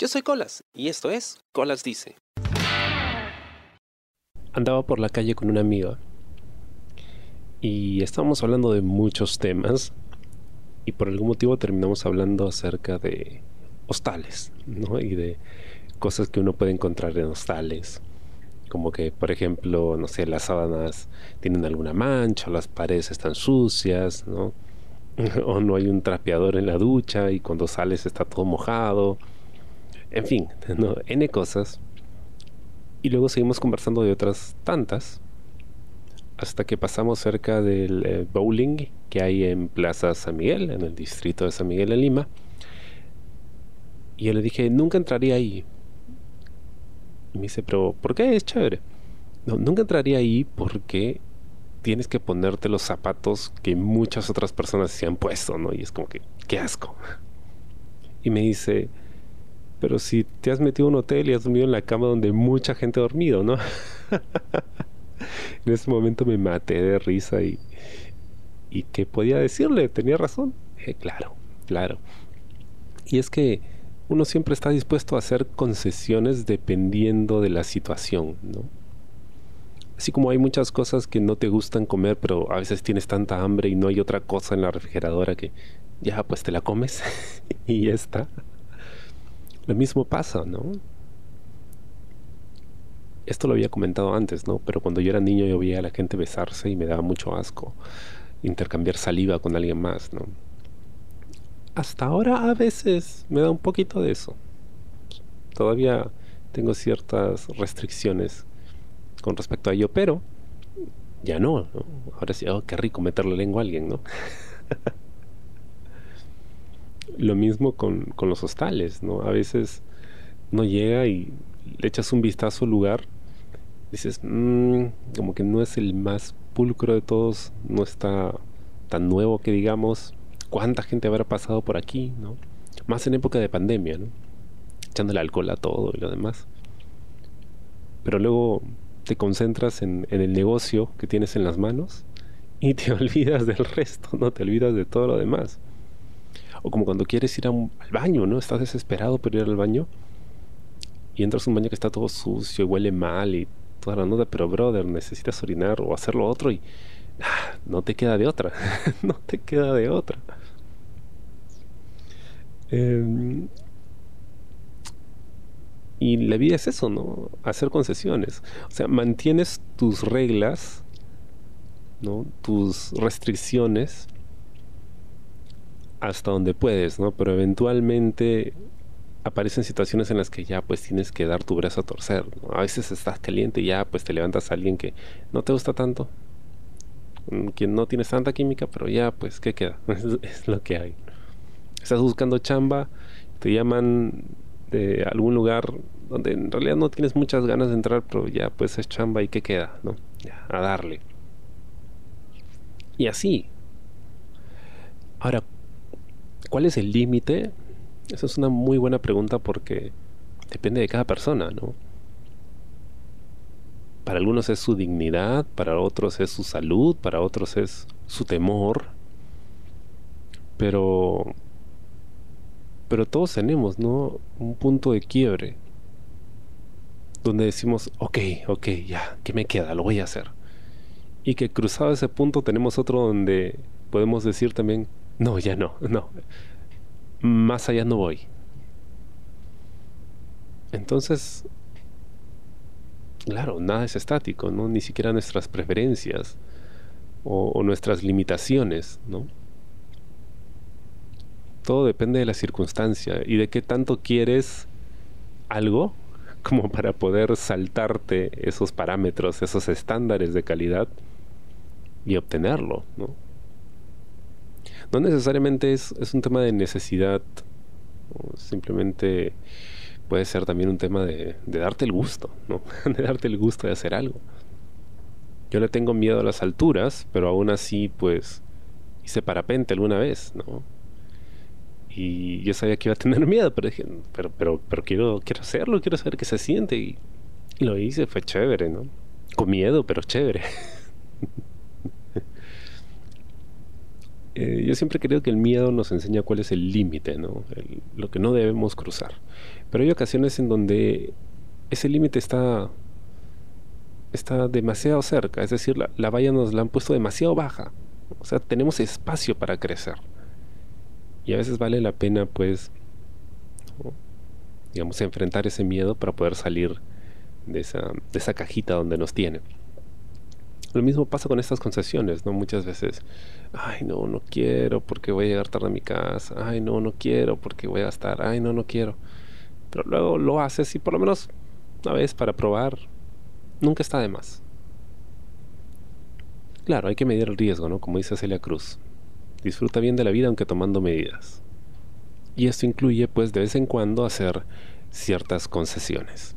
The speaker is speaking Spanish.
Yo soy Colas y esto es Colas Dice. Andaba por la calle con una amiga y estábamos hablando de muchos temas y por algún motivo terminamos hablando acerca de hostales, ¿no? Y de cosas que uno puede encontrar en hostales. Como que, por ejemplo, no sé, las sábanas tienen alguna mancha, las paredes están sucias, ¿no? o no hay un trapeador en la ducha y cuando sales está todo mojado. En fin, ¿no? N cosas. Y luego seguimos conversando de otras tantas hasta que pasamos cerca del eh, bowling que hay en Plaza San Miguel, en el distrito de San Miguel en Lima. Y yo le dije, nunca entraría ahí. Y me dice, pero ¿por qué es chévere? No, nunca entraría ahí porque tienes que ponerte los zapatos que muchas otras personas se han puesto, ¿no? Y es como que, qué asco. Y me dice, pero si te has metido a un hotel y has dormido en la cama donde mucha gente ha dormido, ¿no? en ese momento me maté de risa y, y ¿qué podía decirle? Tenía razón. Eh, claro, claro. Y es que uno siempre está dispuesto a hacer concesiones dependiendo de la situación, ¿no? Así como hay muchas cosas que no te gustan comer, pero a veces tienes tanta hambre y no hay otra cosa en la refrigeradora que ya pues te la comes y ya está. Lo mismo pasa, ¿no? esto lo había comentado antes, ¿no? Pero cuando yo era niño yo veía a la gente besarse y me daba mucho asco intercambiar saliva con alguien más, ¿no? Hasta ahora a veces me da un poquito de eso. Todavía tengo ciertas restricciones con respecto a ello, pero ya no, ¿no? Ahora sí, oh, qué rico meterle lengua a alguien, ¿no? Lo mismo con, con los hostales, ¿no? A veces no llega y le echas un vistazo al lugar dices, mmm, como que no es el más pulcro de todos, no está tan nuevo que digamos, cuánta gente habrá pasado por aquí, ¿no? Más en época de pandemia, ¿no? Echándole alcohol a todo y lo demás. Pero luego te concentras en, en el negocio que tienes en las manos y te olvidas del resto, no te olvidas de todo lo demás. O como cuando quieres ir al baño, ¿no? Estás desesperado por ir al baño y entras a un baño que está todo sucio y huele mal y toda la nota, pero brother, necesitas orinar o hacer lo otro y ah, no te queda de otra, no te queda de otra. Em, y la vida es eso, ¿no? Hacer concesiones. O sea, mantienes tus reglas, ¿no? Tus restricciones hasta donde puedes, ¿no? Pero eventualmente aparecen situaciones en las que ya pues tienes que dar tu brazo a torcer. A veces estás caliente y ya pues te levantas a alguien que no te gusta tanto, quien no tienes tanta química, pero ya pues ¿qué queda? es, lo que hay. Estás buscando chamba, te llaman de algún lugar donde en realidad no tienes muchas ganas de entrar, pero ya pues es chamba y ¿qué queda? ¿no? Ya, a darle. Y así. Ahora, ¿cuál es el límite esa es una muy buena pregunta porque depende de cada persona, ¿no? Para algunos es su dignidad, para otros es su salud, para otros es su temor. Pero pero todos tenemos, ¿no? Un punto de quiebre donde decimos, ok, ok, ya, ¿qué me queda? Lo voy a hacer. Y que cruzado ese punto tenemos otro donde podemos decir también, no, ya no, no, más allá no voy. Entonces, claro, nada es estático, ¿no? Ni siquiera nuestras preferencias o, nuestras limitaciones, ¿no? Todo depende de la circunstancia y de qué tanto quieres algo como para poder saltarte esos parámetros, esos estándares de calidad y obtenerlo, ¿no? No necesariamente es, un tema de necesidad, simplemente puede ser también un tema de, darte el gusto, ¿no? de darte el gusto de hacer algo. Yo le tengo miedo a las alturas, pero aún así, pues, hice parapente alguna vez, ¿no? Y yo sabía que iba a tener miedo, pero dije, pero, pero, pero quiero, quiero hacerlo, quiero saber qué se siente. Y lo hice, fue chévere, ¿no? Con miedo, pero chévere. Eh, yo siempre creo que el miedo nos enseña cuál es el límite, ¿no? lo que no debemos cruzar. Pero hay ocasiones en donde ese límite está, está demasiado cerca, es decir, la, la valla nos la han puesto demasiado baja. O sea, tenemos espacio para crecer. Y a veces vale la pena, pues, digamos, enfrentar ese miedo para poder salir de esa, de esa cajita donde nos tienen. Lo mismo pasa con estas concesiones, ¿no? Muchas veces, ay, no, no quiero porque voy a llegar tarde a mi casa, ay, no, no quiero porque voy a estar, ay, no, no quiero. Pero luego lo haces y por lo menos una vez para probar, nunca está de más. Claro, hay que medir el riesgo, ¿no? Como dice Celia Cruz. Disfruta bien de la vida aunque tomando medidas. Y esto incluye pues de vez en cuando hacer ciertas concesiones.